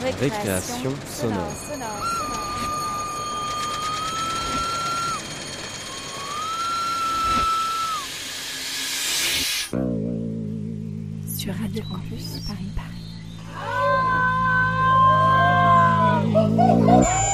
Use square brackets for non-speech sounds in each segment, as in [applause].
Récréation sonore. Sur Radio Campus Paris Paris.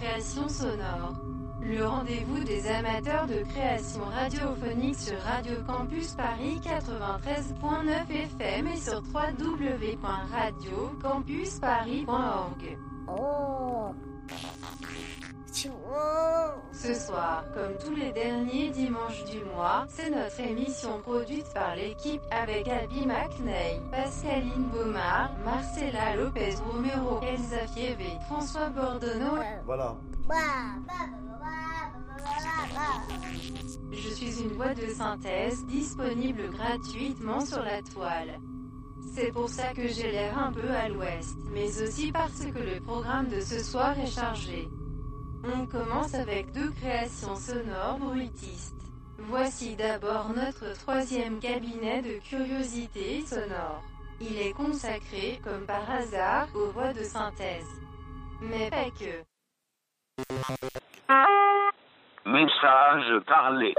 Récréation Sonore. Le rendez-vous des amateurs de création radiophonique sur Radio Campus Paris 93.9 FM et sur www.radiocampusparis.org. Ce soir, comme tous les derniers dimanches du mois, c'est notre émission produite par l'équipe avec Abby McNay, Pascaline Baumard, Marcela Lopez Romero, Elsa Fievé, François Bordonneau. Voilà. Je suis une voix de synthèse disponible gratuitement sur la toile. C'est pour ça que j'ai l'air un peu à l'ouest, mais aussi parce que le programme de ce soir est chargé. On commence avec deux créations sonores bruitistes. Voici d'abord notre troisième cabinet de curiosités sonores. Il est consacré, comme par hasard, aux voix de synthèse. Mais pas que. Message parlé.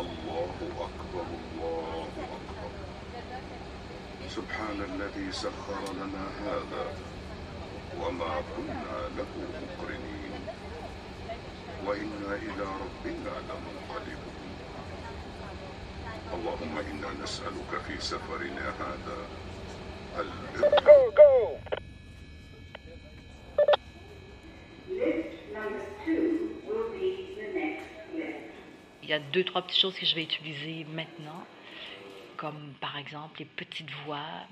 الله أكبر الله أكبر سبحان الذي سخر لنا هذا وما كنا له مقرنين وإنا إلى ربنا لمنقلبون اللهم إنا نسألك في سفرنا هذا البر Il y a deux, trois petites choses que je vais utiliser maintenant, comme par exemple les petites voix,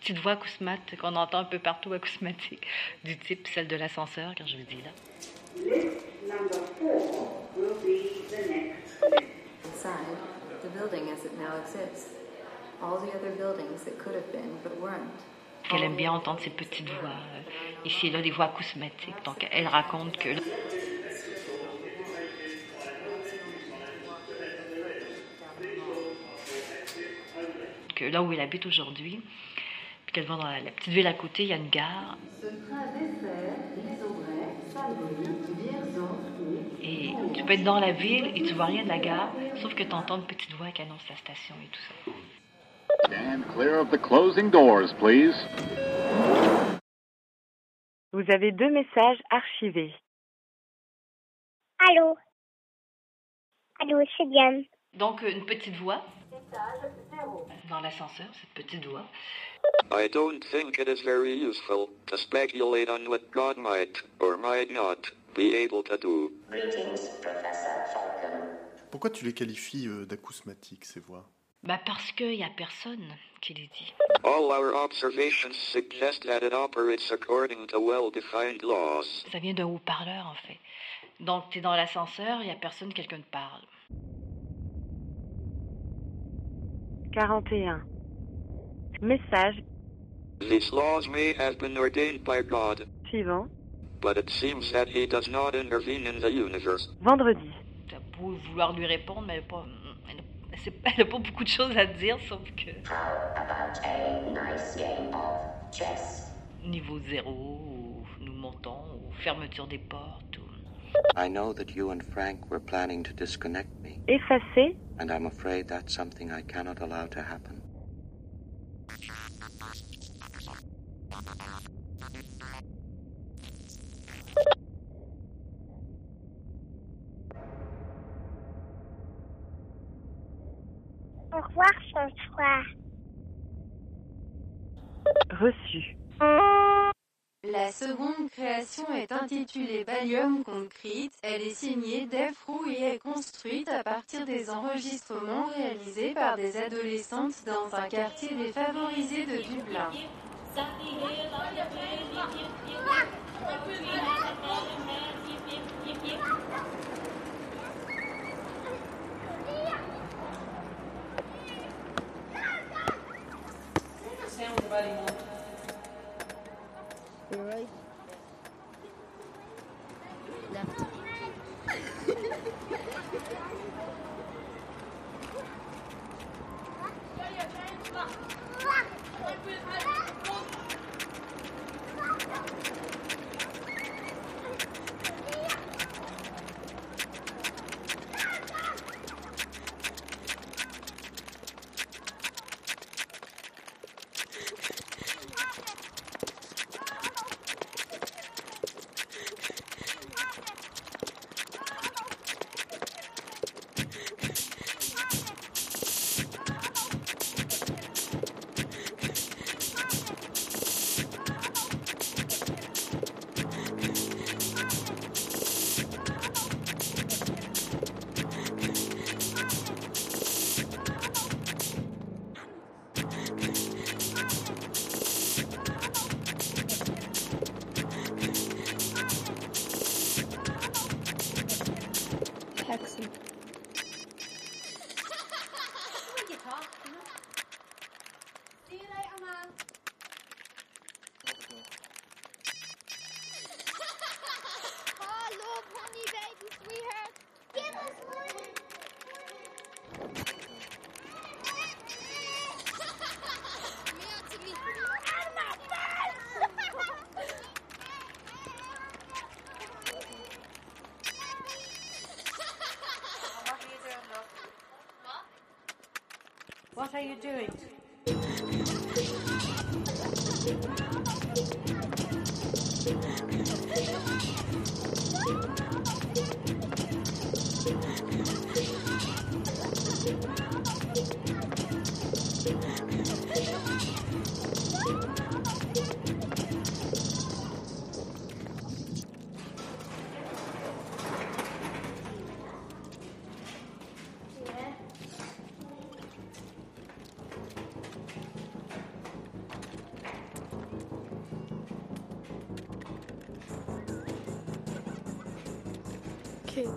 petites voix acousmates qu'on entend un peu partout acousmatiques, du type celle de l'ascenseur, quand je vous dis là. Inside, the building as it now exists. All the other buildings that could have been but weren't. Qu'elle aime bien entendre ces petites voix, euh, ici et là, des voix acousmatiques. Donc elle raconte que que là où elle habite aujourd'hui, puis qu'elle va dans la, la petite ville à côté, il y a une gare. Et tu peux être dans la ville et tu vois rien de la gare, sauf que tu entends une petite voix qui annonce la station et tout ça. Stand clear of the closing doors, please. Vous avez deux messages archivés. Allô? Allô, c'est Diane. Donc une petite voix dans l'ascenseur, cette petite voix. I don't think it is very useful to speculate on what God might or might not be able to do. Pourquoi tu les qualifies euh, d'acousmatiques, ces voix? Bah parce qu'il n'y a personne qui les dit. All our observations suggest that it operates according to well-defined laws. Ça vient d'un haut-parleur en fait. Donc tu es dans l'ascenseur, il n'y a personne, quelqu'un te parle. 41. Message These laws may have been ordained by God, suivant. but it seems that He does not intervene in the universe. Vendredi. Tu as beau vouloir lui répondre, mais elle n'a pas, elle a- a pas beaucoup de choses à dire, sauf que niveau zéro, ou nous montons, ou fermeture des portes. I know that you and Frank were planning to disconnect me, Effacé. and I'm afraid that's something I cannot allow to happen. Au revoir, François. Reçu. La seconde La création est intitulée Ballium Concrete, elle est signée Defrou et est construite à partir des enregistrements réalisés par des adolescentes dans un quartier défavorisé de Dublin. What are you doing?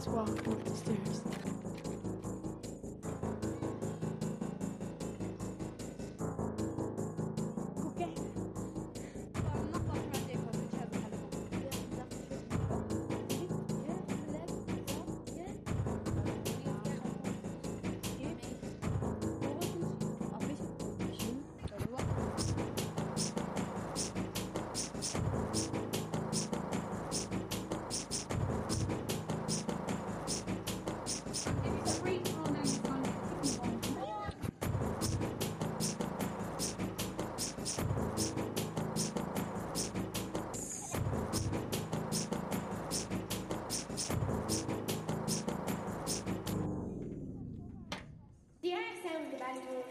Walking up the stairs. trabalho.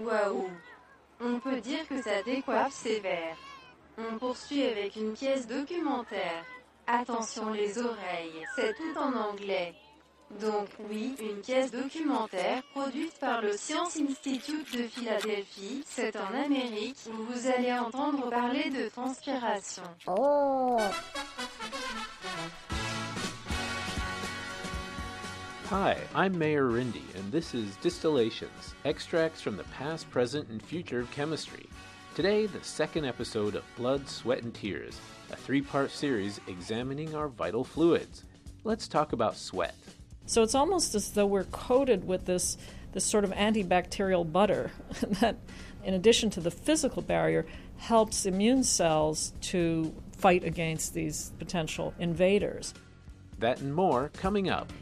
Waouh On peut dire que ça décoiffe sévère. On poursuit avec une pièce documentaire. Attention les oreilles, c'est tout en anglais. Donc oui, une pièce documentaire produite par le Science Institute de Philadelphie. C'est en Amérique où vous allez entendre parler de transpiration. Oh. Hi, I'm Mayor Rindy, and this is Distillations, extracts from the past, present, and future of chemistry. Today, the second episode of Blood, Sweat, and Tears, a three part series examining our vital fluids. Let's talk about sweat. So it's almost as though we're coated with this, this sort of antibacterial butter [laughs] that, in addition to the physical barrier, helps immune cells to fight against these potential invaders. That and more coming up.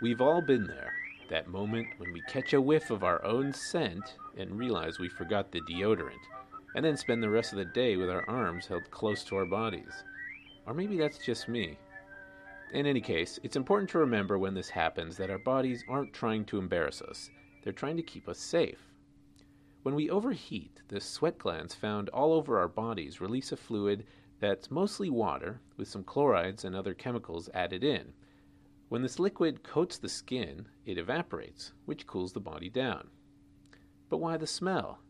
We've all been there. That moment when we catch a whiff of our own scent and realize we forgot the deodorant, and then spend the rest of the day with our arms held close to our bodies. Or maybe that's just me. In any case, it's important to remember when this happens that our bodies aren't trying to embarrass us, they're trying to keep us safe. When we overheat, the sweat glands found all over our bodies release a fluid that's mostly water with some chlorides and other chemicals added in. When this liquid coats the skin, it evaporates, which cools the body down. But why the smell?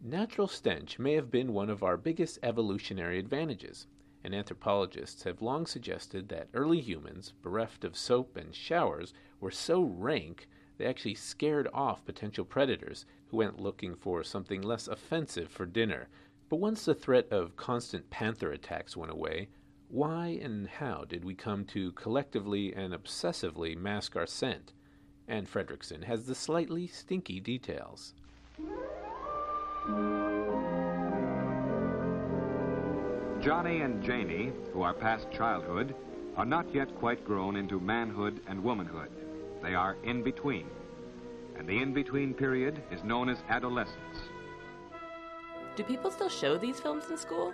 Natural stench may have been one of our biggest evolutionary advantages, and anthropologists have long suggested that early humans, bereft of soap and showers, were so rank they actually scared off potential predators who went looking for something less offensive for dinner. But once the threat of constant panther attacks went away, Why and how did we come to collectively and obsessively mask our scent? Anne Fredrickson has the slightly stinky details. Johnny and Janie, who are past childhood, are not yet quite grown into manhood and womanhood. They are in between. And the in between period is known as adolescence. Do people still show these films in school?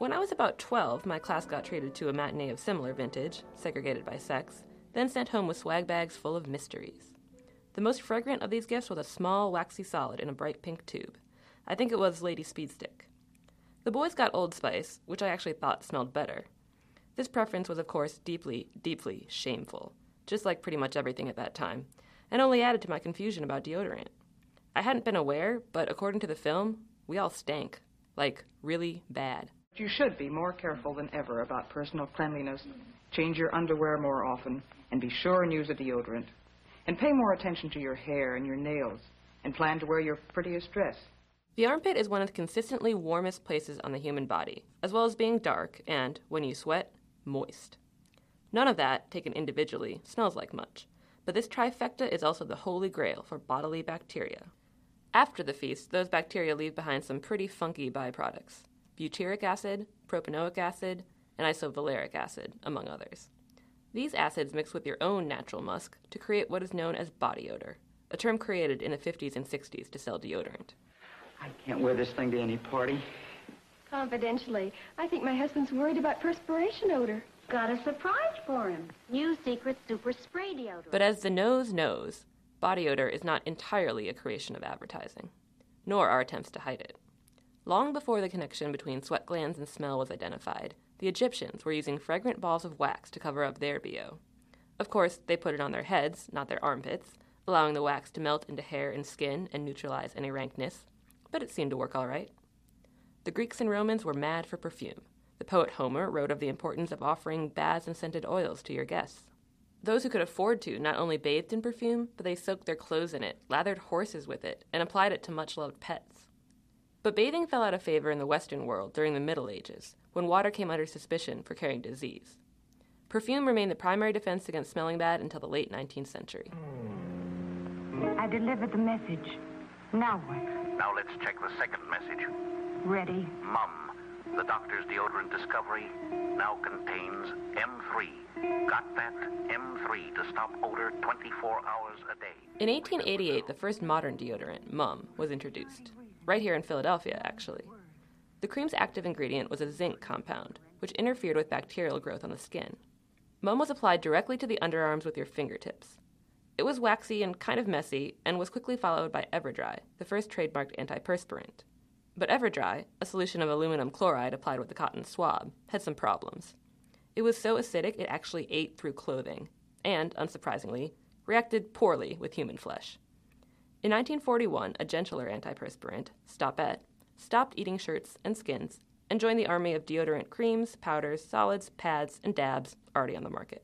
When I was about 12, my class got treated to a matinee of similar vintage, segregated by sex, then sent home with swag bags full of mysteries. The most fragrant of these gifts was a small, waxy solid in a bright pink tube. I think it was Lady Speedstick. The boys got Old Spice, which I actually thought smelled better. This preference was, of course, deeply, deeply shameful, just like pretty much everything at that time, and only added to my confusion about deodorant. I hadn't been aware, but according to the film, we all stank. Like, really bad. You should be more careful than ever about personal cleanliness. Change your underwear more often, and be sure and use a deodorant. And pay more attention to your hair and your nails, and plan to wear your prettiest dress. The armpit is one of the consistently warmest places on the human body, as well as being dark and, when you sweat, moist. None of that, taken individually, smells like much, but this trifecta is also the holy grail for bodily bacteria. After the feast, those bacteria leave behind some pretty funky byproducts butyric acid, propanoic acid, and isovaleric acid, among others. These acids mix with your own natural musk to create what is known as body odor, a term created in the 50s and 60s to sell deodorant. I can't wear this thing to any party. Confidentially, I think my husband's worried about perspiration odor. Got a surprise for him. New Secret Super Spray Deodorant. But as the nose knows, body odor is not entirely a creation of advertising, nor are attempts to hide it. Long before the connection between sweat glands and smell was identified, the Egyptians were using fragrant balls of wax to cover up their BO. Of course, they put it on their heads, not their armpits, allowing the wax to melt into hair and skin and neutralize any rankness, but it seemed to work all right. The Greeks and Romans were mad for perfume. The poet Homer wrote of the importance of offering baths and scented oils to your guests. Those who could afford to not only bathed in perfume, but they soaked their clothes in it, lathered horses with it, and applied it to much loved pets. But bathing fell out of favor in the Western world during the Middle Ages, when water came under suspicion for carrying disease. Perfume remained the primary defense against smelling bad until the late 19th century. I delivered the message. Now what? Now let's check the second message. Ready. Mum, the doctor's deodorant discovery now contains M3. Got that? M3 to stop odor 24 hours a day. In 1888, the first modern deodorant, Mum, was introduced. Right here in Philadelphia, actually. The cream's active ingredient was a zinc compound, which interfered with bacterial growth on the skin. Mum was applied directly to the underarms with your fingertips. It was waxy and kind of messy, and was quickly followed by Everdry, the first trademarked antiperspirant. But Everdry, a solution of aluminum chloride applied with a cotton swab, had some problems. It was so acidic it actually ate through clothing, and, unsurprisingly, reacted poorly with human flesh. In 1941, a gentler antiperspirant, Stopette, stopped eating shirts and skins and joined the army of deodorant creams, powders, solids, pads, and dabs already on the market.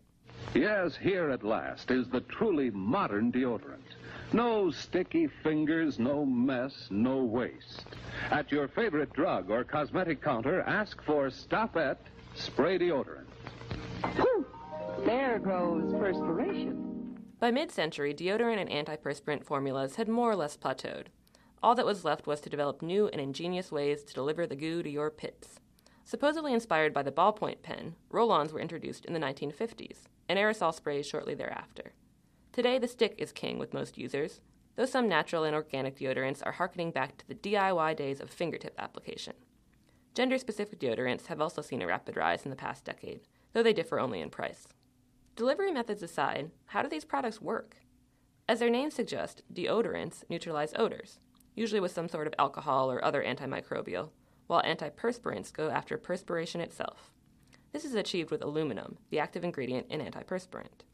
Yes, here at last is the truly modern deodorant. No sticky fingers, no mess, no waste. At your favorite drug or cosmetic counter, ask for Stopette Spray Deodorant. Whew! There goes perspiration. By mid century, deodorant and antiperspirant formulas had more or less plateaued. All that was left was to develop new and ingenious ways to deliver the goo to your pits. Supposedly inspired by the ballpoint pen, roll ons were introduced in the 1950s, and aerosol sprays shortly thereafter. Today, the stick is king with most users, though some natural and organic deodorants are harkening back to the DIY days of fingertip application. Gender specific deodorants have also seen a rapid rise in the past decade, though they differ only in price. Delivery methods aside, how do these products work? As their names suggest, deodorants neutralize odors, usually with some sort of alcohol or other antimicrobial, while antiperspirants go after perspiration itself. This is achieved with aluminum, the active ingredient in antiperspirant.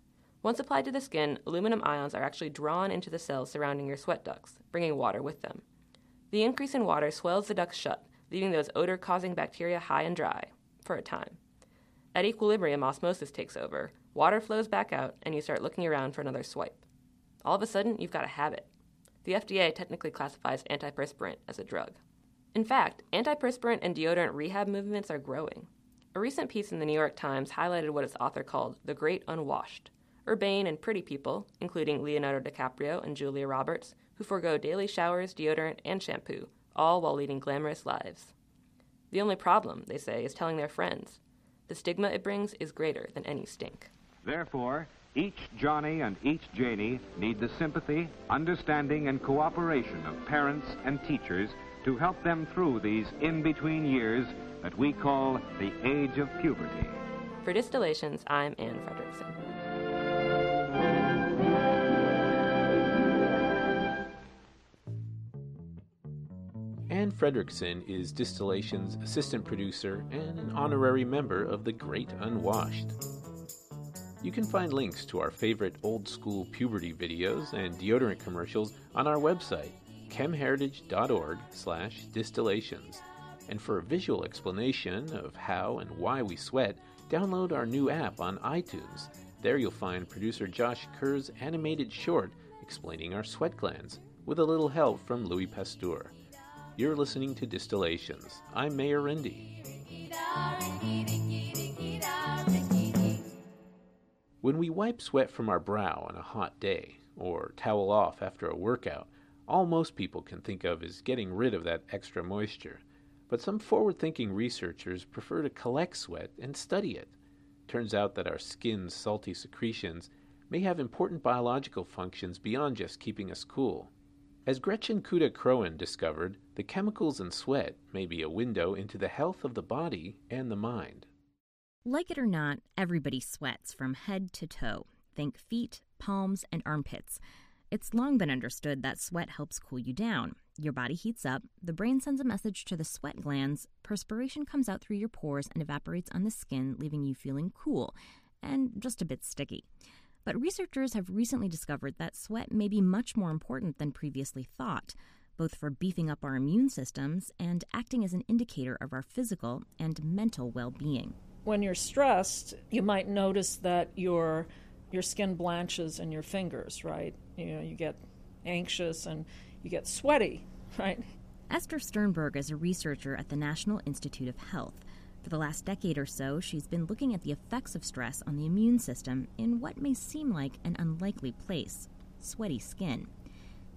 Once applied to the skin, aluminum ions are actually drawn into the cells surrounding your sweat ducts, bringing water with them. The increase in water swells the ducts shut, leaving those odor causing bacteria high and dry, for a time. At equilibrium, osmosis takes over, water flows back out, and you start looking around for another swipe. All of a sudden, you've got a habit. The FDA technically classifies antiperspirant as a drug. In fact, antiperspirant and deodorant rehab movements are growing. A recent piece in the New York Times highlighted what its author called the Great Unwashed urbane and pretty people, including Leonardo DiCaprio and Julia Roberts, who forego daily showers, deodorant, and shampoo, all while leading glamorous lives. The only problem, they say, is telling their friends. The stigma it brings is greater than any stink. Therefore, each Johnny and each Janie need the sympathy, understanding, and cooperation of parents and teachers to help them through these in between years that we call the age of puberty. For Distillations, I'm Anne Fredrickson. Anne Fredrickson is Distillation's assistant producer and an honorary member of the Great Unwashed. You can find links to our favorite old school puberty videos and deodorant commercials on our website, chemheritage.org slash distillations. And for a visual explanation of how and why we sweat, download our new app on iTunes. There you'll find producer Josh Kerr's animated short explaining our sweat glands, with a little help from Louis Pasteur. You're listening to Distillations. I'm Mayor Rendy. When we wipe sweat from our brow on a hot day, or towel off after a workout, all most people can think of is getting rid of that extra moisture. But some forward thinking researchers prefer to collect sweat and study it. Turns out that our skin's salty secretions may have important biological functions beyond just keeping us cool. As Gretchen Cuda Kroen discovered, the chemicals in sweat may be a window into the health of the body and the mind. Like it or not, everybody sweats from head to toe. Think feet, palms, and armpits. It's long been understood that sweat helps cool you down. Your body heats up, the brain sends a message to the sweat glands, perspiration comes out through your pores and evaporates on the skin, leaving you feeling cool and just a bit sticky. But researchers have recently discovered that sweat may be much more important than previously thought, both for beefing up our immune systems and acting as an indicator of our physical and mental well being. When you're stressed, you might notice that your your skin blanches in your fingers, right? You know, you get anxious and you get sweaty, [laughs] right? Esther Sternberg is a researcher at the National Institute of Health. For the last decade or so, she's been looking at the effects of stress on the immune system in what may seem like an unlikely place sweaty skin.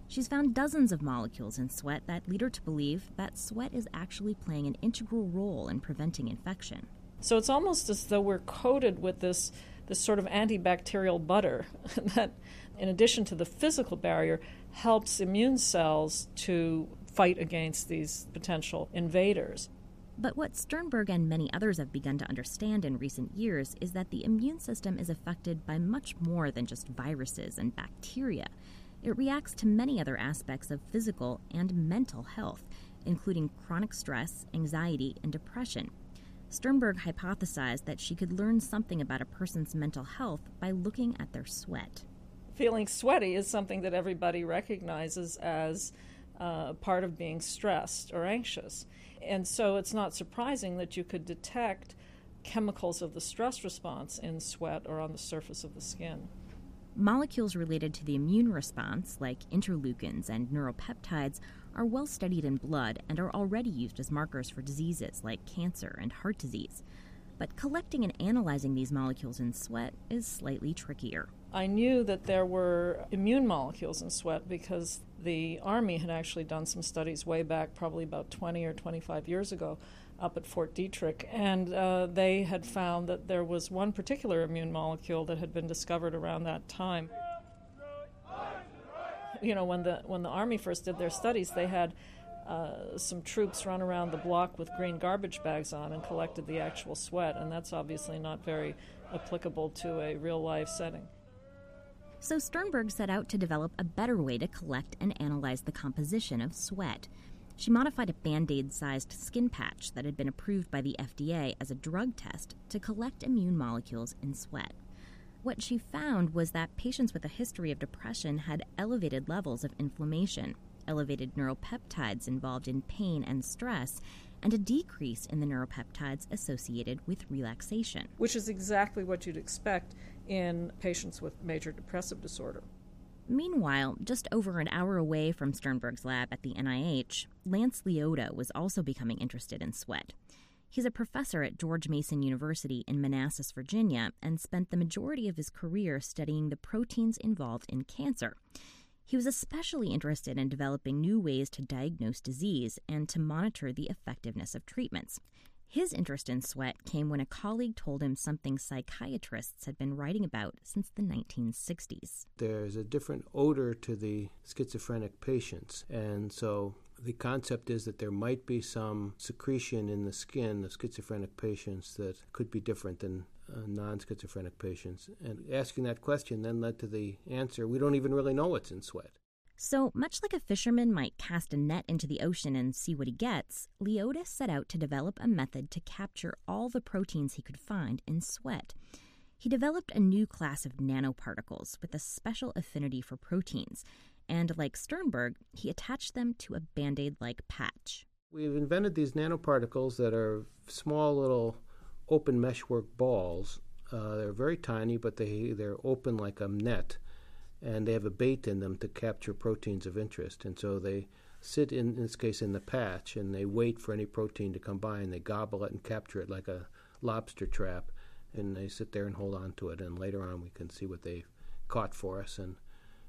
She's found dozens of molecules in sweat that lead her to believe that sweat is actually playing an integral role in preventing infection. So it's almost as though we're coated with this, this sort of antibacterial butter [laughs] that, in addition to the physical barrier, helps immune cells to fight against these potential invaders. But what Sternberg and many others have begun to understand in recent years is that the immune system is affected by much more than just viruses and bacteria. It reacts to many other aspects of physical and mental health, including chronic stress, anxiety, and depression. Sternberg hypothesized that she could learn something about a person's mental health by looking at their sweat. Feeling sweaty is something that everybody recognizes as uh, part of being stressed or anxious. And so it's not surprising that you could detect chemicals of the stress response in sweat or on the surface of the skin. Molecules related to the immune response, like interleukins and neuropeptides, are well studied in blood and are already used as markers for diseases like cancer and heart disease. But collecting and analyzing these molecules in sweat is slightly trickier. I knew that there were immune molecules in sweat because the Army had actually done some studies way back, probably about 20 or 25 years ago, up at Fort Detrick, and uh, they had found that there was one particular immune molecule that had been discovered around that time. You know, when the when the Army first did their studies, they had uh, some troops run around the block with green garbage bags on and collected the actual sweat, and that's obviously not very applicable to a real life setting. So Sternberg set out to develop a better way to collect and analyze the composition of sweat. She modified a band aid sized skin patch that had been approved by the FDA as a drug test to collect immune molecules in sweat. What she found was that patients with a history of depression had elevated levels of inflammation, elevated neuropeptides involved in pain and stress, and a decrease in the neuropeptides associated with relaxation. Which is exactly what you'd expect in patients with major depressive disorder. Meanwhile, just over an hour away from Sternberg's lab at the NIH, Lance Liotta was also becoming interested in sweat. He's a professor at George Mason University in Manassas, Virginia, and spent the majority of his career studying the proteins involved in cancer. He was especially interested in developing new ways to diagnose disease and to monitor the effectiveness of treatments. His interest in sweat came when a colleague told him something psychiatrists had been writing about since the 1960s. There's a different odor to the schizophrenic patients, and so the concept is that there might be some secretion in the skin of schizophrenic patients that could be different than uh, non schizophrenic patients. And asking that question then led to the answer we don't even really know what's in sweat. So, much like a fisherman might cast a net into the ocean and see what he gets, Liotta set out to develop a method to capture all the proteins he could find in sweat. He developed a new class of nanoparticles with a special affinity for proteins, and like Sternberg, he attached them to a band aid like patch. We've invented these nanoparticles that are small little open meshwork balls. Uh, they're very tiny, but they, they're open like a net and they have a bait in them to capture proteins of interest. And so they sit in, in this case in the patch and they wait for any protein to come by and they gobble it and capture it like a lobster trap. And they sit there and hold on to it. And later on, we can see what they've caught for us and,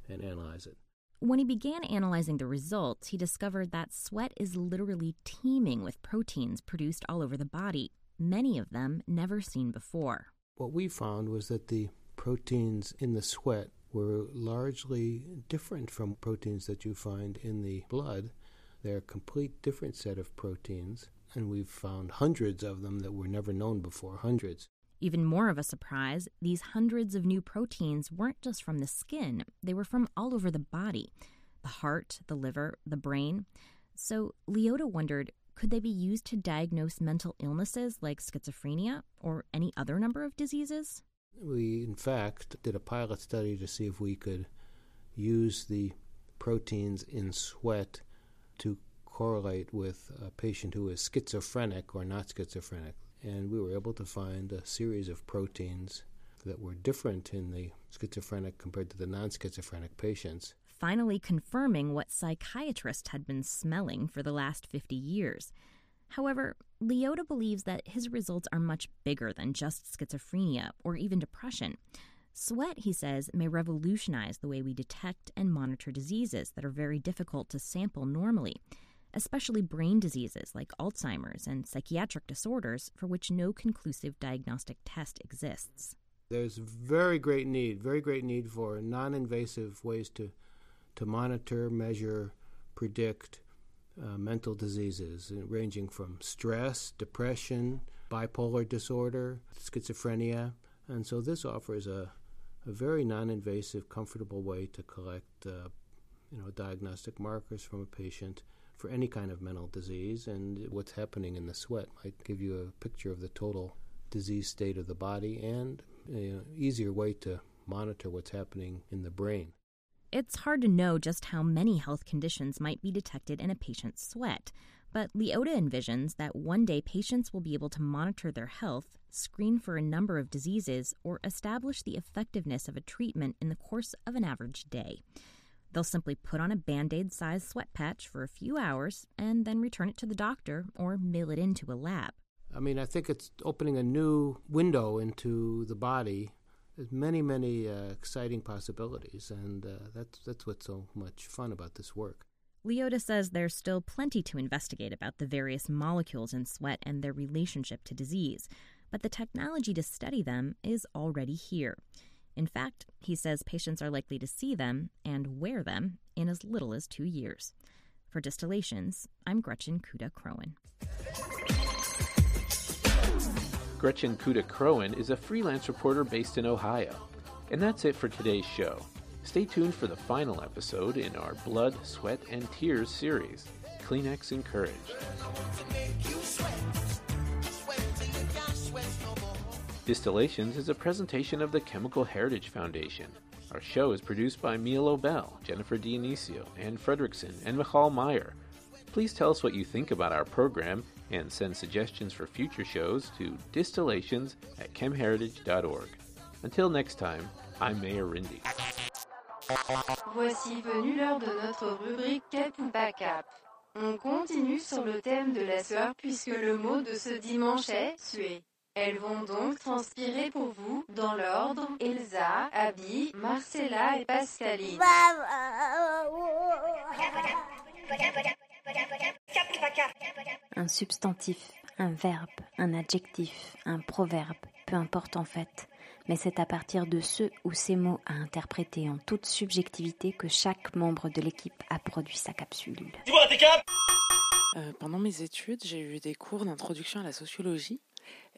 and analyze it. When he began analyzing the results, he discovered that sweat is literally teeming with proteins produced all over the body, many of them never seen before. What we found was that the proteins in the sweat were largely different from proteins that you find in the blood. They're a complete different set of proteins, and we've found hundreds of them that were never known before, hundreds. Even more of a surprise, these hundreds of new proteins weren't just from the skin, they were from all over the body the heart, the liver, the brain. So Liotta wondered could they be used to diagnose mental illnesses like schizophrenia or any other number of diseases? We, in fact, did a pilot study to see if we could use the proteins in sweat to correlate with a patient who is schizophrenic or not schizophrenic. And we were able to find a series of proteins that were different in the schizophrenic compared to the non schizophrenic patients. Finally, confirming what psychiatrists had been smelling for the last 50 years. However, Liotta believes that his results are much bigger than just schizophrenia or even depression. Sweat, he says, may revolutionize the way we detect and monitor diseases that are very difficult to sample normally, especially brain diseases like Alzheimer's and psychiatric disorders for which no conclusive diagnostic test exists. There's very great need, very great need for non invasive ways to, to monitor, measure, predict, uh, mental diseases uh, ranging from stress, depression, bipolar disorder, schizophrenia. And so this offers a, a very non invasive, comfortable way to collect uh, you know, diagnostic markers from a patient for any kind of mental disease. And what's happening in the sweat might give you a picture of the total disease state of the body and an easier way to monitor what's happening in the brain. It's hard to know just how many health conditions might be detected in a patient's sweat, but Liotta envisions that one day patients will be able to monitor their health, screen for a number of diseases, or establish the effectiveness of a treatment in the course of an average day. They'll simply put on a band aid sized sweat patch for a few hours and then return it to the doctor or mail it into a lab. I mean, I think it's opening a new window into the body there's many, many uh, exciting possibilities, and uh, that's that's what's so much fun about this work. Liotta says there's still plenty to investigate about the various molecules in sweat and their relationship to disease, but the technology to study them is already here. In fact, he says patients are likely to see them and wear them in as little as two years. For Distillations, I'm Gretchen Cuda Kroen. Gretchen Cuda Kroen is a freelance reporter based in Ohio. And that's it for today's show. Stay tuned for the final episode in our Blood, Sweat, and Tears series Kleenex Encouraged. Distillations is a presentation of the Chemical Heritage Foundation. Our show is produced by Mia Lobel, Jennifer Dionisio, Ann Fredrickson, and Michal Meyer. Please tell us what you think about our program and send suggestions for future shows to distillations at chemheritage.org. Until next time, I'm Mayor Rindy. Voici venu l'heure de notre rubrique Cap ou. On continue sur le thème de la sueur puisque le mot de ce dimanche est suer. Elles vont donc transpirer pour vous, dans l'ordre, Elsa, Abby, Marcella et Pascaline. Un substantif, un verbe, un adjectif, un proverbe, peu importe en fait. Mais c'est à partir de ce ou ces mots à interpréter en toute subjectivité que chaque membre de l'équipe a produit sa capsule. Euh, pendant mes études, j'ai eu des cours d'introduction à la sociologie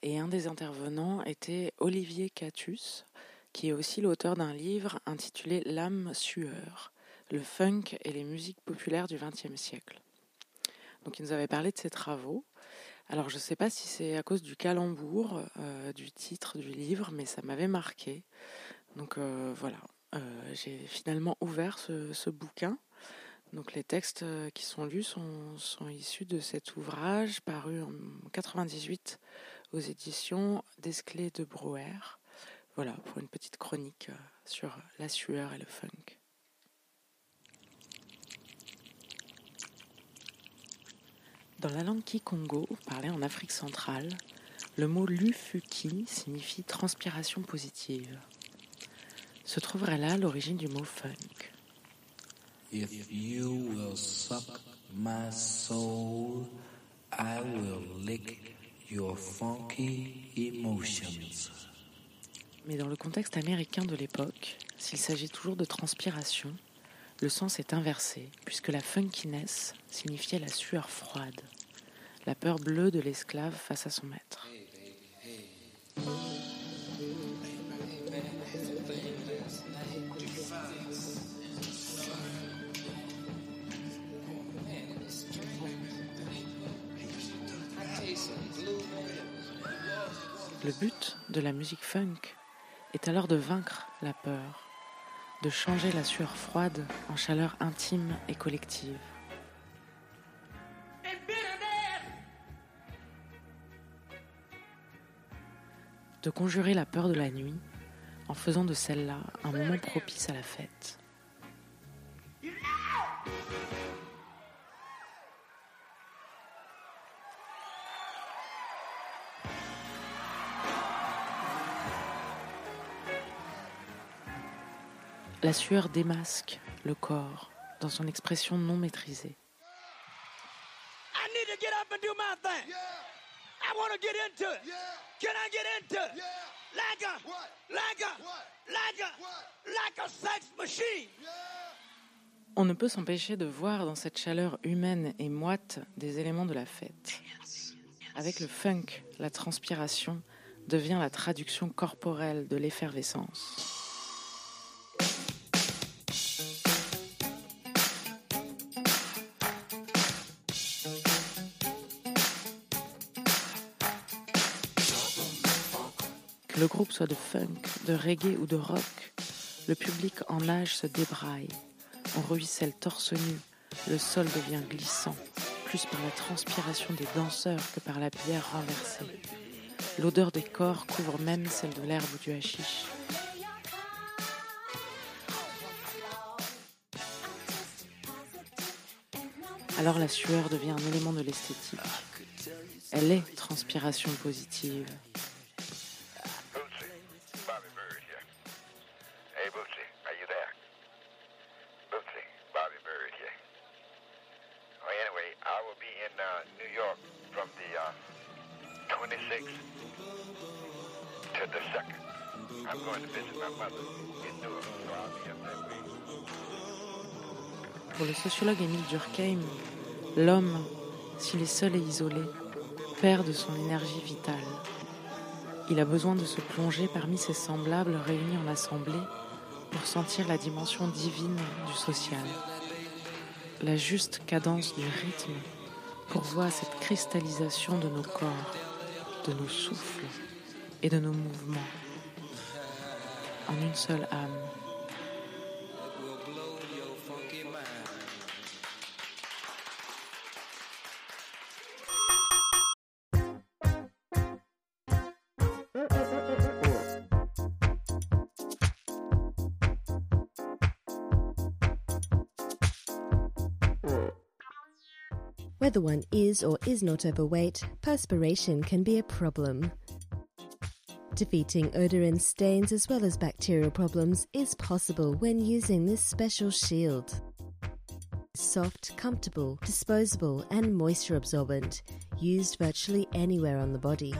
et un des intervenants était Olivier Catus, qui est aussi l'auteur d'un livre intitulé L'âme sueur, le funk et les musiques populaires du XXe siècle. Donc il nous avait parlé de ses travaux. Alors je ne sais pas si c'est à cause du calembour euh, du titre du livre, mais ça m'avait marqué. Donc euh, voilà, euh, j'ai finalement ouvert ce, bouquin. Donc les textes qui sont lus sont, sont issus de cet ouvrage paru en 98 aux éditions Desclés de Brouwer. Voilà, pour une petite chronique sur la sueur et le funk. Dans la langue Kikongo, parlée en Afrique centrale, le mot lufuki signifie transpiration positive. Se trouverait là l'origine du mot funk. If you will suck my soul, I will lick your funky emotions. Mais dans le contexte américain de l'époque, s'il s'agit toujours de transpiration, le sens est inversé, puisque la funkiness signifiait la sueur froide, la peur bleue de l'esclave face à son maître. Le but de la musique funk est alors de vaincre la peur, de changer la sueur froide en chaleur intime et collective. De conjurer la peur de la nuit en faisant de celle-là un moment propice à la fête. La sueur démasque le corps dans son expression non maîtrisée. On ne peut s'empêcher de voir dans cette chaleur humaine et moite des éléments de la fête. Avec le funk, la transpiration devient la traduction corporelle de l'effervescence. Le groupe soit de funk, de reggae ou de rock, le public en nage se débraille. On ruisselle torse nu, le sol devient glissant, plus par la transpiration des danseurs que par la bière renversée. L'odeur des corps couvre même celle de l'herbe ou du hashish. Alors la sueur devient un élément de l'esthétique. Elle est transpiration positive. Durkheim, l'homme, s'il est seul et isolé, perd de son énergie vitale. Il a besoin de se plonger parmi ses semblables réunis en assemblée pour sentir la dimension divine du social. La juste cadence du rythme pourvoit cette cristallisation de nos corps, de nos souffles et de nos mouvements en une seule âme. Whether one is or is not overweight, perspiration can be a problem. Defeating odor and stains as well as bacterial problems is possible when using this special shield. Soft, comfortable, disposable, and moisture absorbent, used virtually anywhere on the body.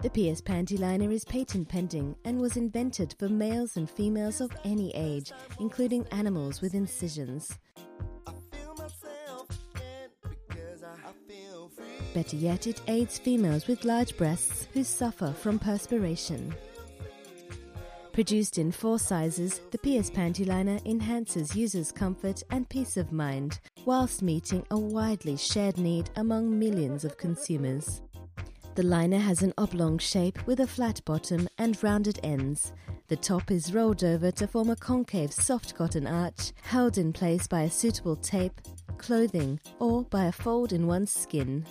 The PS Panty Liner is patent pending and was invented for males and females of any age, including animals with incisions. Better yet, it aids females with large breasts who suffer from perspiration. Produced in four sizes, the PS Panty Liner enhances users' comfort and peace of mind, whilst meeting a widely shared need among millions of consumers. The liner has an oblong shape with a flat bottom and rounded ends. The top is rolled over to form a concave soft cotton arch, held in place by a suitable tape, clothing, or by a fold in one's skin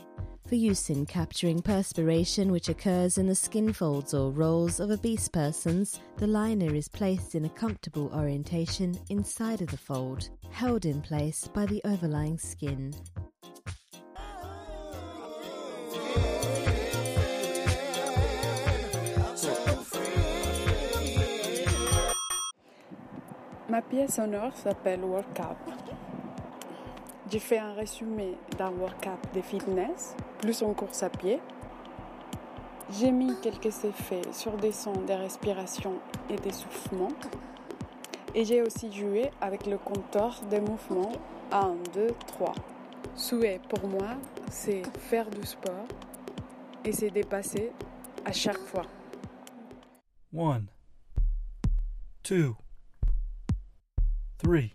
for use in capturing perspiration which occurs in the skin folds or rolls of obese persons, the liner is placed in a comfortable orientation inside of the fold, held in place by the overlying skin. Ma pièce sonore s'appelle Workout. J'ai fait un résumé d'un workout de fitness, plus en course à pied. J'ai mis quelques effets sur des sons de respiration et d'essoufflement. Et j'ai aussi joué avec le compteur des mouvements 1, 2, 3. Souhait pour moi, c'est faire du sport et c'est dépasser à chaque fois. 1, 2, 3.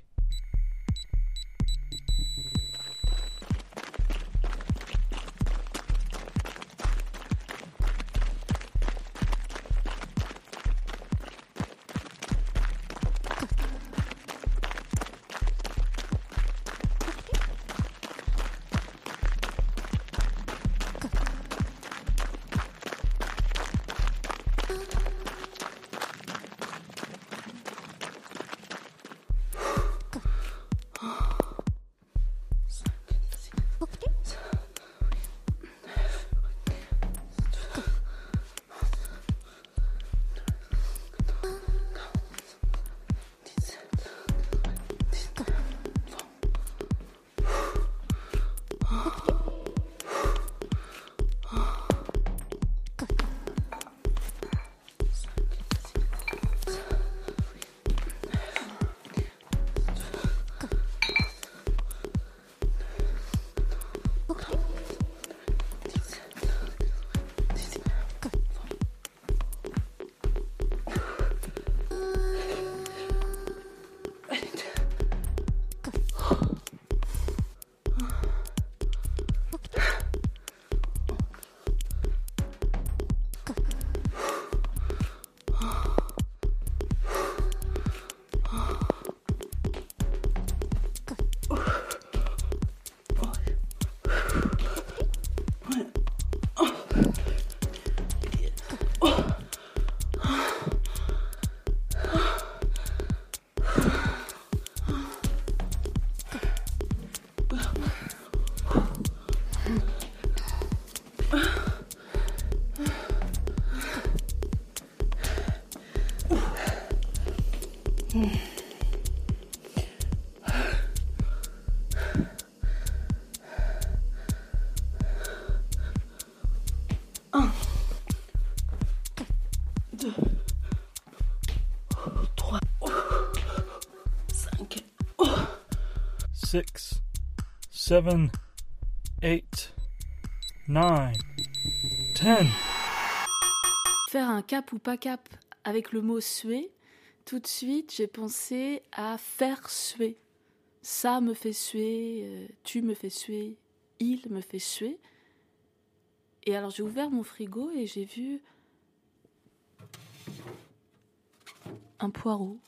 Seven, eight, nine, ten. Faire un cap ou pas cap avec le mot suer, tout de suite j'ai pensé à faire suer. Ça me fait suer, euh, tu me fais suer, il me fait suer. Et alors j'ai ouvert mon frigo et j'ai vu un poireau.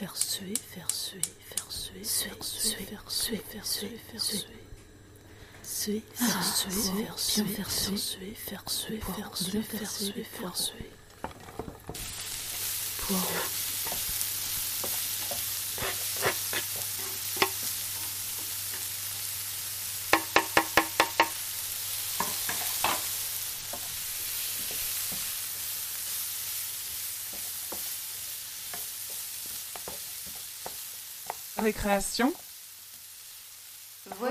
faire suer, faire suer, faire suer, faire suer, faire suer, faire suer, faire suer. Suer, faire suer, faire suer, faire suer, faire suer, faire suer, faire suer, faire suer. Poireau. Récréation.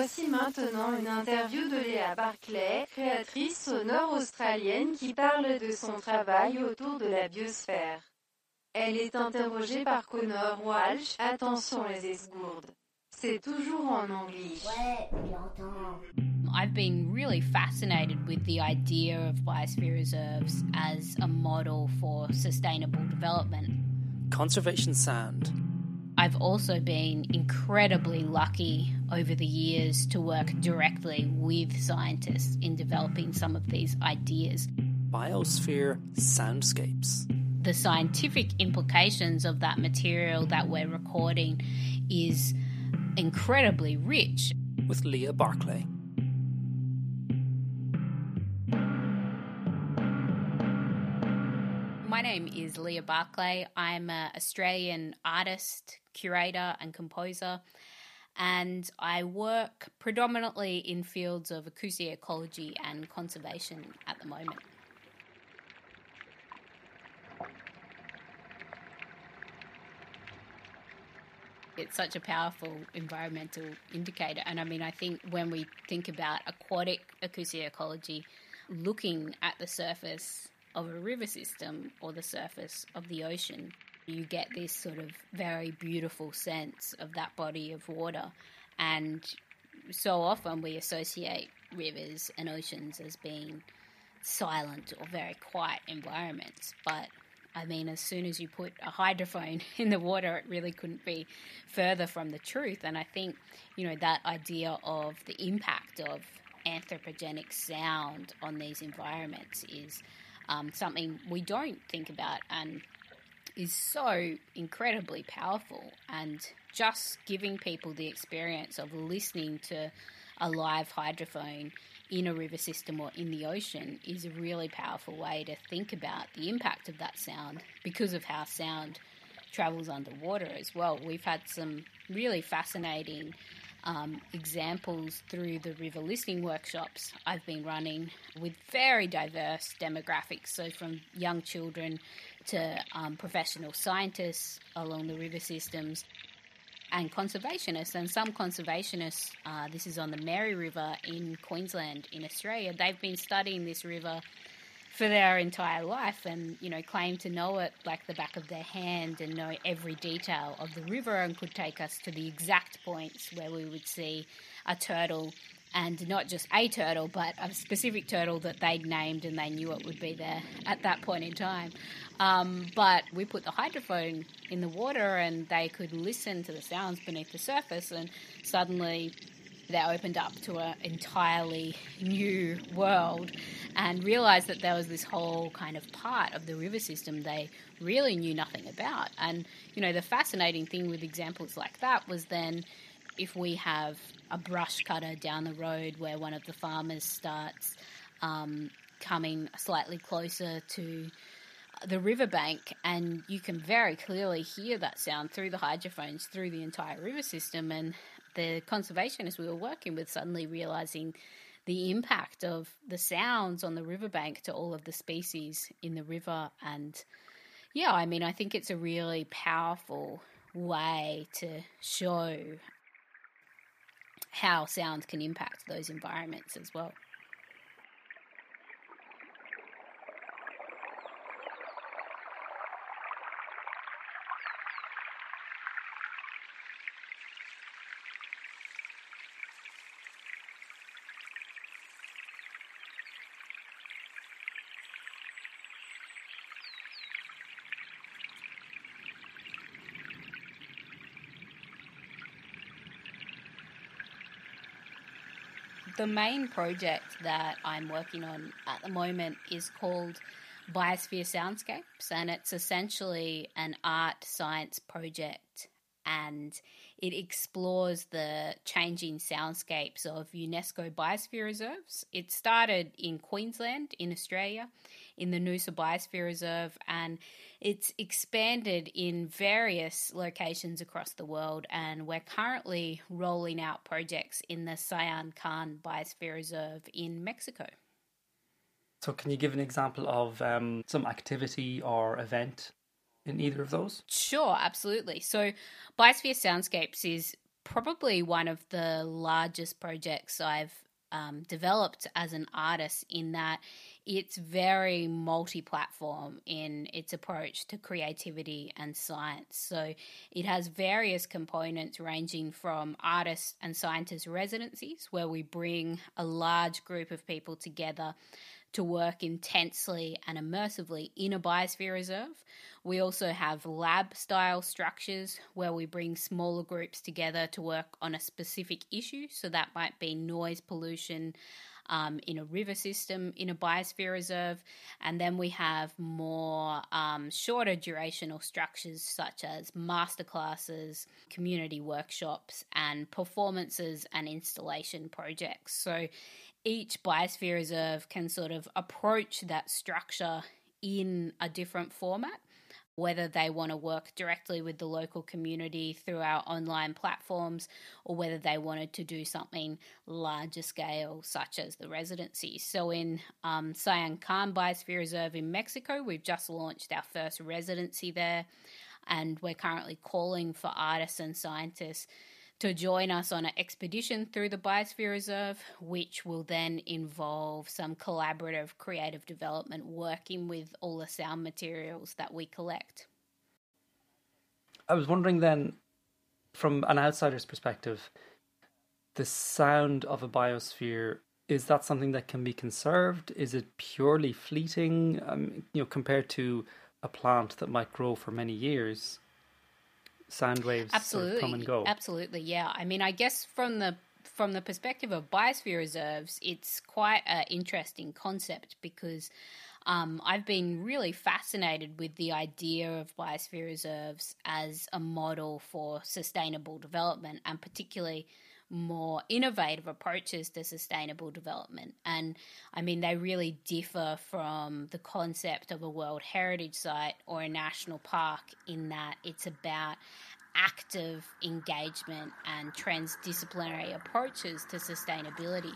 Voici maintenant une interview de Léa Barclay, créatrice sonore australienne qui parle de son travail autour de la biosphère. Elle est interrogée par Connor Walsh. Attention les esgourdes. C'est toujours en anglais. I've been really fascinated with the idea of biosphere reserves as a model for sustainable development. Conservation sound. I've also been incredibly lucky over the years to work directly with scientists in developing some of these ideas. Biosphere soundscapes. The scientific implications of that material that we're recording is incredibly rich. With Leah Barclay. My name is Leah Barclay. I'm an Australian artist, curator, and composer, and I work predominantly in fields of acoustic ecology and conservation at the moment. It's such a powerful environmental indicator. And I mean, I think when we think about aquatic acoustic ecology, looking at the surface of a river system or the surface of the ocean, you get this sort of very beautiful sense of that body of water. And so often we associate rivers and oceans as being silent or very quiet environments. But I mean, as soon as you put a hydrophone [laughs] in the water, it really couldn't be further from the truth. And I think, you know, that idea of the impact of anthropogenic sound on these environments is um, something we don't think about and is so incredibly powerful. And just giving people the experience of listening to a live hydrophone in a river system or in the ocean is a really powerful way to think about the impact of that sound because of how sound travels underwater as well. We've had some really fascinating um, examples through the river listening workshops I've been running with very diverse demographics, so from young children to um, professional scientists along the river systems and conservationists. And some conservationists, uh, this is on the Mary River in Queensland in Australia, they've been studying this river for their entire life and you know claim to know it like the back of their hand and know every detail of the river and could take us to the exact points where we would see a turtle and not just a turtle but a specific turtle that they'd named and they knew it would be there at that point in time. Um, but we put the hydrophone in the water and they could listen to the sounds beneath the surface and suddenly they opened up to an entirely new world and realized that there was this whole kind of part of the river system they really knew nothing about. And, you know, the fascinating thing with examples like that was then if we have a brush cutter down the road where one of the farmers starts um, coming slightly closer to the riverbank, and you can very clearly hear that sound through the hydrophones through the entire river system. And the conservationists we were working with suddenly realizing the impact of the sounds on the riverbank to all of the species in the river. And yeah, I mean, I think it's a really powerful way to show how sound can impact those environments as well. The main project that I'm working on at the moment is called Biosphere Soundscapes, and it's essentially an art science project and it explores the changing soundscapes of UNESCO Biosphere Reserves. It started in Queensland, in Australia, in the Noosa Biosphere Reserve, and it's expanded in various locations across the world. And we're currently rolling out projects in the Sian Ka'an Biosphere Reserve in Mexico. So, can you give an example of um, some activity or event in either of those? Sure, absolutely. So, Biosphere Soundscapes is probably one of the largest projects I've um, developed as an artist in that it's very multi platform in its approach to creativity and science. So it has various components ranging from artists and scientists residencies, where we bring a large group of people together to work intensely and immersively in a biosphere reserve. We also have lab style structures where we bring smaller groups together to work on a specific issue. So that might be noise pollution. Um, in a river system in a biosphere reserve. And then we have more um, shorter durational structures such as masterclasses, community workshops, and performances and installation projects. So each biosphere reserve can sort of approach that structure in a different format whether they want to work directly with the local community through our online platforms or whether they wanted to do something larger scale, such as the residency. So, in um, Ka'an Biosphere Reserve in Mexico, we've just launched our first residency there, and we're currently calling for artists and scientists to join us on an expedition through the Biosphere Reserve, which will then involve some collaborative creative development working with all the sound materials that we collect. I was wondering then, from an outsider's perspective, the sound of a biosphere is that something that can be conserved? Is it purely fleeting? Um, you know, compared to a plant that might grow for many years sound waves absolutely come and go. Absolutely, yeah. I mean, I guess from the from the perspective of biosphere reserves, it's quite an interesting concept because um, I've been really fascinated with the idea of biosphere reserves as a model for sustainable development, and particularly more innovative approaches to sustainable development. And I mean, they really differ from the concept of a World Heritage Site or a national park in that it's about active engagement and transdisciplinary approaches to sustainability.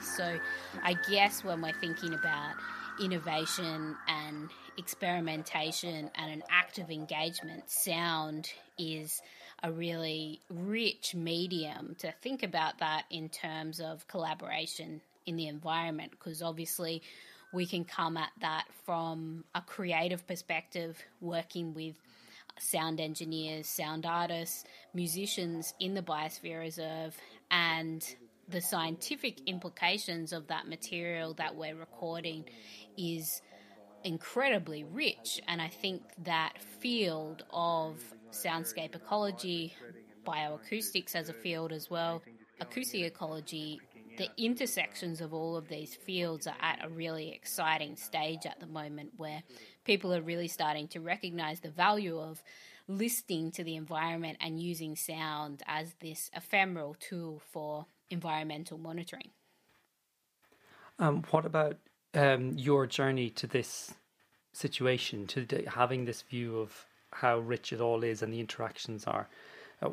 So, I guess when we're thinking about innovation and experimentation and an active engagement, sound is a really rich medium to think about that in terms of collaboration in the environment because obviously we can come at that from a creative perspective working with sound engineers, sound artists, musicians in the Biosphere Reserve, and the scientific implications of that material that we're recording is incredibly rich. And I think that field of soundscape ecology, bioacoustics as a field as well, acoustic ecology, the intersections of all of these fields are at a really exciting stage at the moment where people are really starting to recognize the value of listening to the environment and using sound as this ephemeral tool for environmental monitoring. Um, what about um, your journey to this situation, to having this view of how rich it all is and the interactions are? Uh,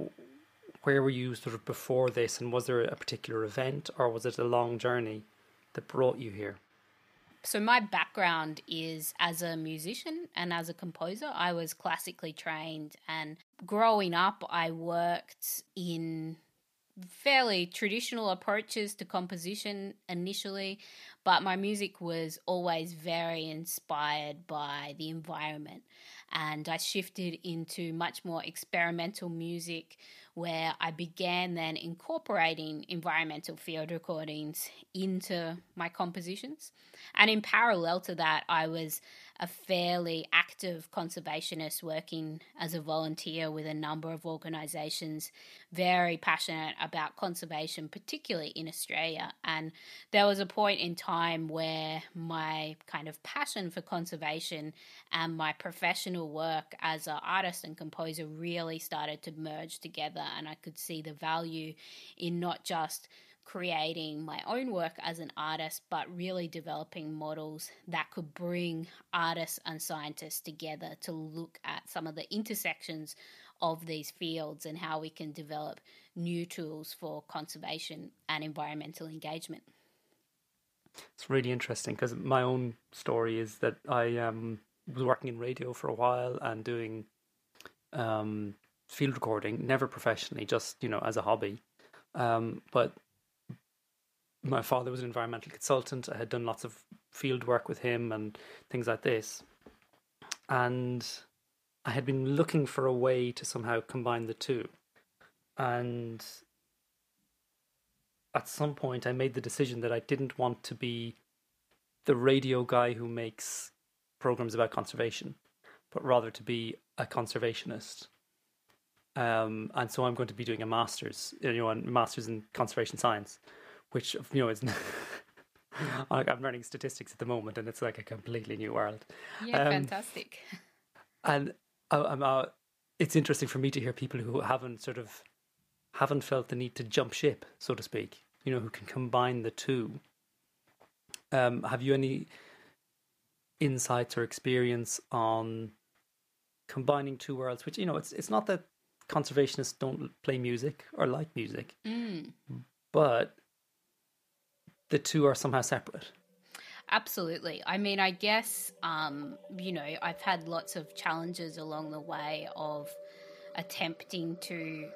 where were you sort of before this, and was there a particular event, or was it a long journey that brought you here? So, my background is as a musician and as a composer. I was classically trained, and growing up, I worked in fairly traditional approaches to composition initially, but my music was always very inspired by the environment. And I shifted into much more experimental music where I began then incorporating environmental field recordings into my compositions. And in parallel to that, I was a fairly active conservationist working as a volunteer with a number of organisations, very passionate about conservation, particularly in Australia. And there was a point in time time where my kind of passion for conservation and my professional work as an artist and composer really started to merge together, and I could see the value in not just creating my own work as an artist, but really developing models that could bring artists and scientists together to look at some of the intersections of these fields and how we can develop new tools for conservation and environmental engagement. It's really interesting because my own story is that I um, was working in radio for a while and doing um, field recording, never professionally, just you know as a hobby. Um, but my father was an environmental consultant. I had done lots of field work with him and things like this. And I had been looking for a way to somehow combine the two. And at some point, I made the decision that I didn't want to be the radio guy who makes programs about conservation, but rather to be a conservationist. Um, and so I'm going to be doing a master's, you know, a master's in conservation science which you know is [laughs] like I'm learning statistics at the moment, and it's like a completely new world. Yeah, um, fantastic. [laughs] And I'm, uh, it's interesting for me to hear people who haven't sort of haven't felt the need to jump ship, so to speak. You know, who can combine the two. Um, have you any insights or experience on combining two worlds? Which you know, it's it's not that conservationists don't play music or like music, mm. but the two are somehow separate. Absolutely. I mean, I guess, um, you know, I've had lots of challenges along the way of attempting to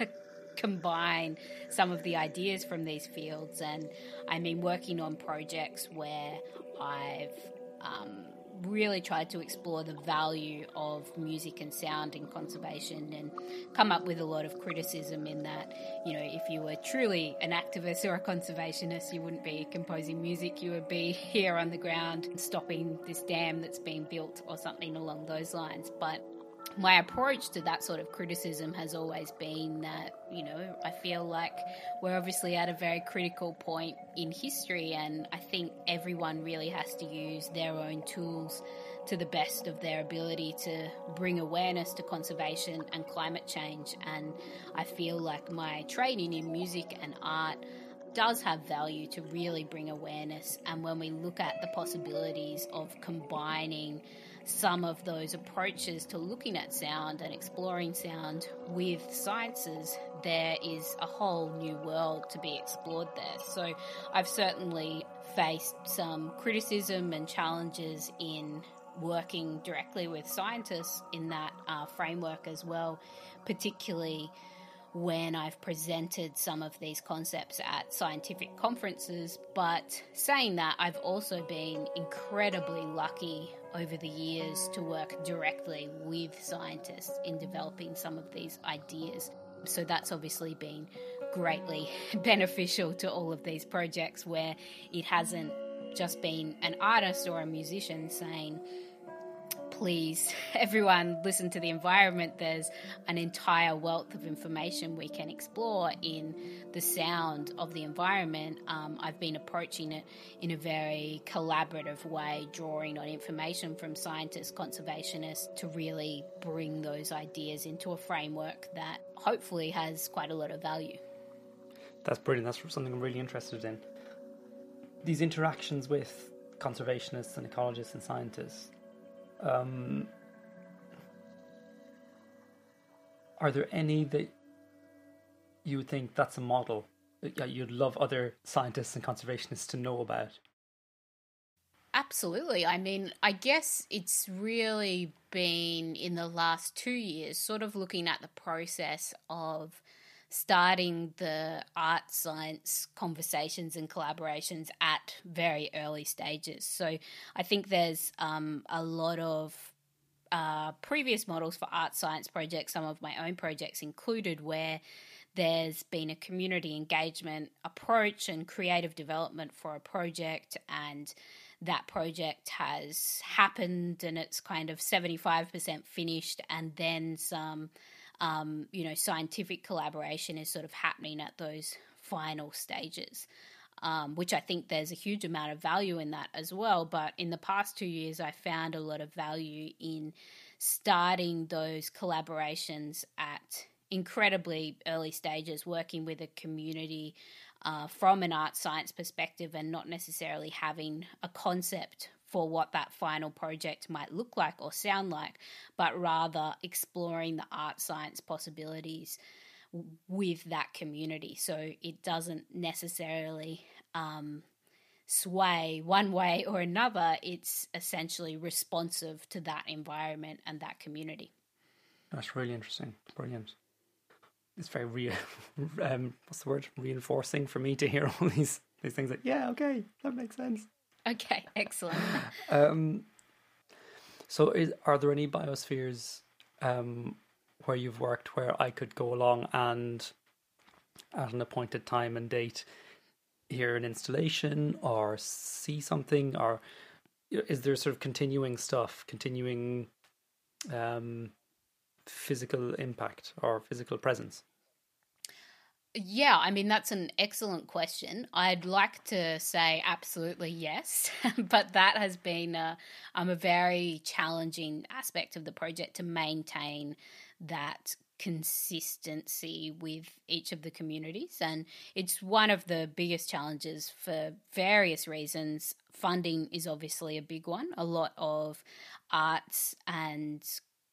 [laughs] combine some of the ideas from these fields. And I mean, working on projects where I've um, really tried to explore the value of music and sound in conservation and come up with a lot of criticism in that, you know, if you were truly an activist or a conservationist, you wouldn't be composing music, you would be [laughs] here on the ground stopping this dam that's being built or something along those lines. But my approach to that sort of criticism has always been that, you know, I feel like we're obviously at a very critical point in history, and I think everyone really has to use their own tools to the best of their ability to bring awareness to conservation and climate change. And I feel like my training in music and art does have value to really bring awareness. And when we look at the possibilities of combining some of those approaches to looking at sound and exploring sound with sciences, there is a whole new world to be explored there. So I've certainly faced some criticism and challenges in working directly with scientists in that uh, framework as well, particularly when I've presented some of these concepts at scientific conferences. But saying that, I've also been incredibly lucky over the years to work directly with scientists in developing some of these ideas. So that's obviously been greatly [laughs] beneficial to all of these projects where it hasn't just been an artist or a musician saying, please, [laughs] everyone, listen to the environment. There's an entire wealth of information we can explore in the sound of the environment. Um, I've been approaching it in a very collaborative way, drawing on information from scientists, conservationists to really bring those ideas into a framework that hopefully has quite a lot of value. That's brilliant. That's something I'm really interested in. These interactions with conservationists and ecologists and scientists um, are there any that you would think that's a model that you'd love other scientists and conservationists to know about? Absolutely. I mean, I guess it's really been in the last two years, sort of looking at the process of starting the art science conversations and collaborations at very early stages. So I think there's um, a lot of uh, previous models for art science projects, some of my own projects included, where there's been a community engagement approach and creative development for a project and that project has happened and it's kind of 75% finished and then some um, you know, scientific collaboration is sort of happening at those final stages. um, which I think there's a huge amount of value in that as well. But in the past two years, I found a lot of value in starting those collaborations at incredibly early stages, working with a community uh, from an art science perspective and not necessarily having a concept for what that final project might look like or sound like, but rather exploring the art science possibilities with that community. So it doesn't necessarily um, sway one way or another. It's essentially responsive to that environment and that community. That's really interesting. Brilliant. It's very re- [laughs] um, what's the word? Reinforcing for me to hear all these these things. Like, yeah, okay, that makes sense. Okay, [laughs] excellent. um, so, is, are there any biospheres um, where you've worked where I could go along and at an appointed time and date hear an installation or see something, or is there sort of continuing stuff, continuing um, physical impact or physical presence? Yeah, I mean, that's an excellent question. I'd like to say absolutely yes, [laughs] but that has been a, um, a very challenging aspect of the project to maintain that consistency with each of the communities. And it's one of the biggest challenges for various reasons. Funding is obviously a big one. A lot of arts and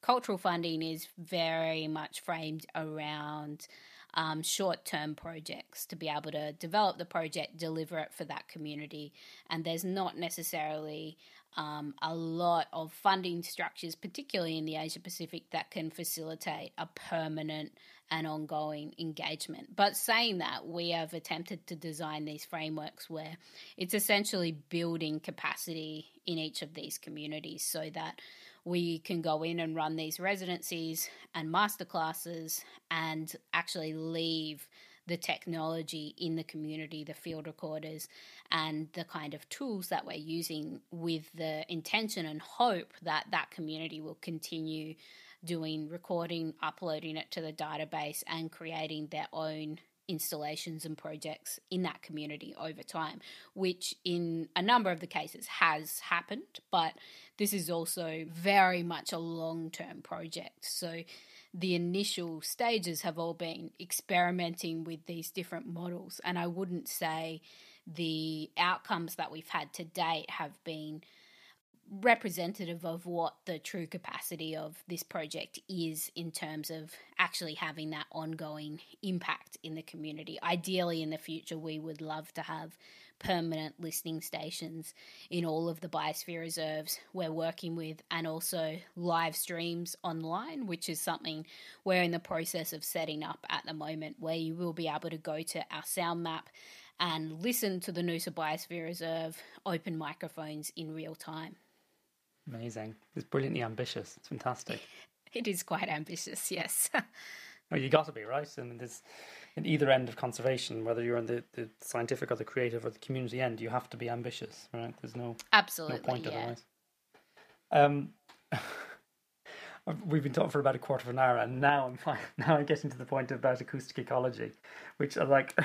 cultural funding is very much framed around um, short term projects to be able to develop the project, deliver it for that community. And there's not necessarily um, a lot of funding structures, particularly in the Asia Pacific, that can facilitate a permanent and ongoing engagement. But saying that, we have attempted to design these frameworks where it's essentially building capacity in each of these communities so that we can go in and run these residencies and masterclasses and actually leave the technology in the community, the field recorders, and the kind of tools that we're using with the intention and hope that that community will continue doing recording, uploading it to the database, and creating their own installations and projects in that community over time, which in a number of the cases has happened, but this is also very much a long term project. So the initial stages have all been experimenting with these different models, and I wouldn't say the outcomes that we've had to date have been representative of what the true capacity of this project is in terms of actually having that ongoing impact in the community. Ideally, in the future, we would love to have permanent listening stations in all of the biosphere reserves we're working with, and also live streams online, which is something we're in the process of setting up at the moment, where you will be able to go to our sound map and listen to the Noosa Biosphere Reserve open microphones in real time. Amazing. It's brilliantly ambitious. It's fantastic. [laughs] It is quite ambitious, yes. [laughs] well, you got to be, right? I mean, there's in either end of conservation, whether you're on the, the scientific or the creative or the community end, you have to be ambitious, right? There's no absolutely no point yeah. otherwise. Um, [laughs] we've been talking for about a quarter of an hour, and now I'm fine. [laughs] now I'm getting to the point about acoustic ecology, which I like. [laughs]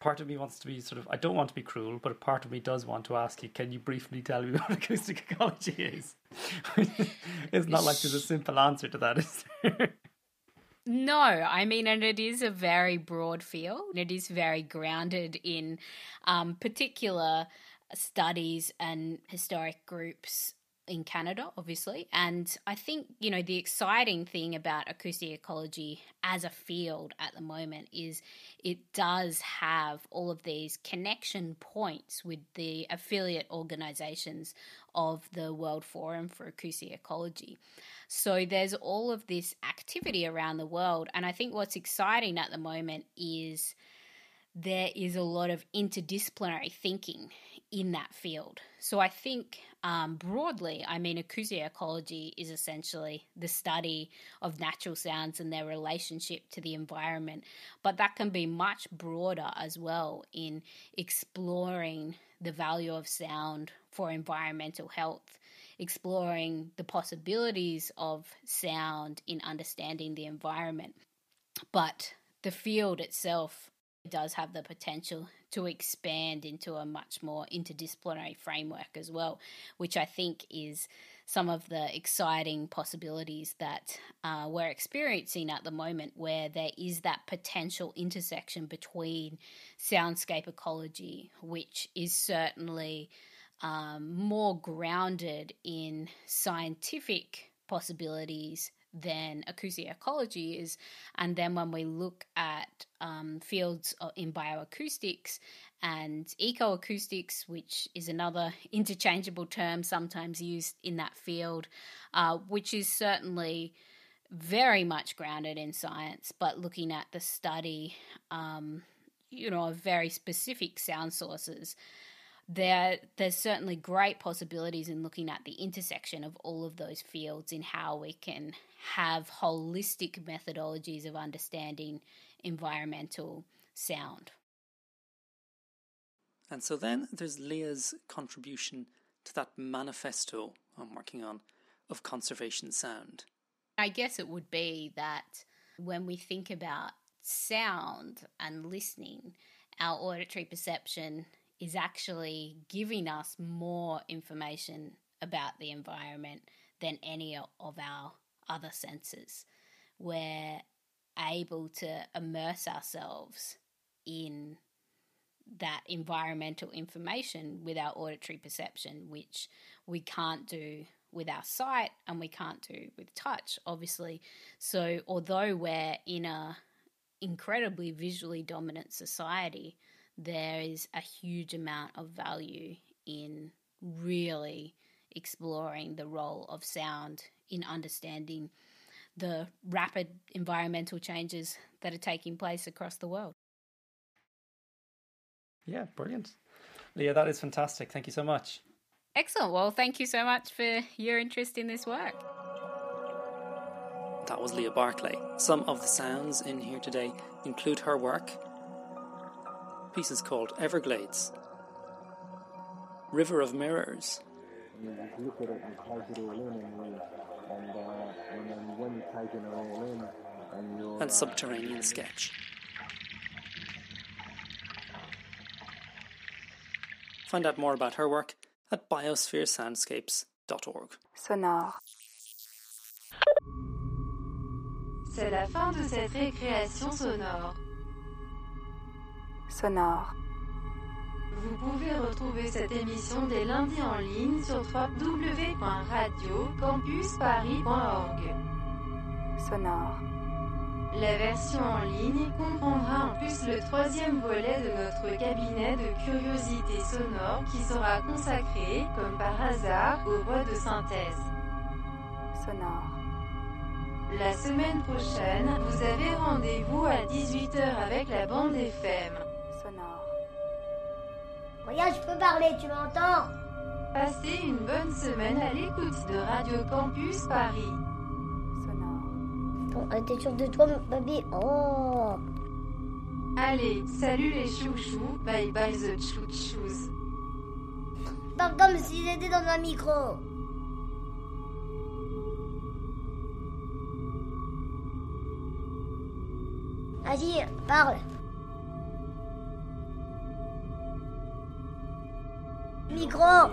part of me wants to be sort of I don't want to be cruel, but a part of me does want to ask you, can you briefly tell me what acoustic ecology is? it's not like there's a simple answer to that, is there? No, I mean, and it is a very broad field. It is very grounded in um, particular studies and historic groups in Canada, obviously. And I think, you know, the exciting thing about acoustic ecology as a field at the moment is it does have all of these connection points with the affiliate organizations of the World Forum for Acoustic Ecology. So there's all of this activity around the world. And I think what's exciting at the moment is there is a lot of interdisciplinary thinking in that field. So I think um, broadly, I mean, acoustic ecology is essentially the study of natural sounds and their relationship to the environment, but that can be much broader as well in exploring the value of sound for environmental health, exploring the possibilities of sound in understanding the environment. But the field itself does have the potential to expand into a much more interdisciplinary framework as well, which I think is some of the exciting possibilities that uh, we're experiencing at the moment, where there is that potential intersection between soundscape ecology, which is certainly um, more grounded in scientific possibilities than acoustic ecology is. And then when we look at um, fields in bioacoustics and ecoacoustics, which is another [laughs] interchangeable term sometimes used in that field, uh, which is certainly very much grounded in science, but looking at the study, um, you know, of very specific sound sources there there's certainly great possibilities in looking at the intersection of all of those fields in how we can have holistic methodologies of understanding environmental sound. And so then there's Leah's contribution to that manifesto I'm working on of conservation sound. I guess it would be that when we think about sound and listening, our auditory perception is actually giving us more information about the environment than any of our other senses. We're able to immerse ourselves in that environmental information with our auditory perception, which we can't do with our sight and we can't do with touch, obviously. So, although we're in a incredibly visually dominant society, there is a huge amount of value in really exploring the role of sound in understanding the rapid environmental changes that are taking place across the world. Yeah, brilliant. Leah, that is fantastic. Thank you so much. Excellent. Well, thank you so much for your interest in this work. That was Leah Barclay. Some of the sounds in here today include her work piece is called Everglades. River of Mirrors. And Subterranean Sketch. Find out more about her work at biospheresoundscapes.org. Sonore. C'est la fin de cette récréation sonore. Sonore. Vous pouvez retrouver cette émission dès lundi en ligne sur www.radiocampusparis.org. Sonore. La version en ligne comprendra en plus le troisième volet de notre cabinet de curiosité sonore qui sera consacré, comme par hasard, aux voix de synthèse. Sonore. La semaine prochaine, vous avez rendez-vous à 18h avec la bande FM. Regarde, je peux parler, tu m'entends? Passez une bonne semaine à l'écoute de Radio Campus Paris. Sonore. Bon, t'es sûr de toi, baby? Oh Allez, salut les chouchous, bye bye the chouchous. Parle comme si j'étais dans un micro. Vas-y, parle. Migrant!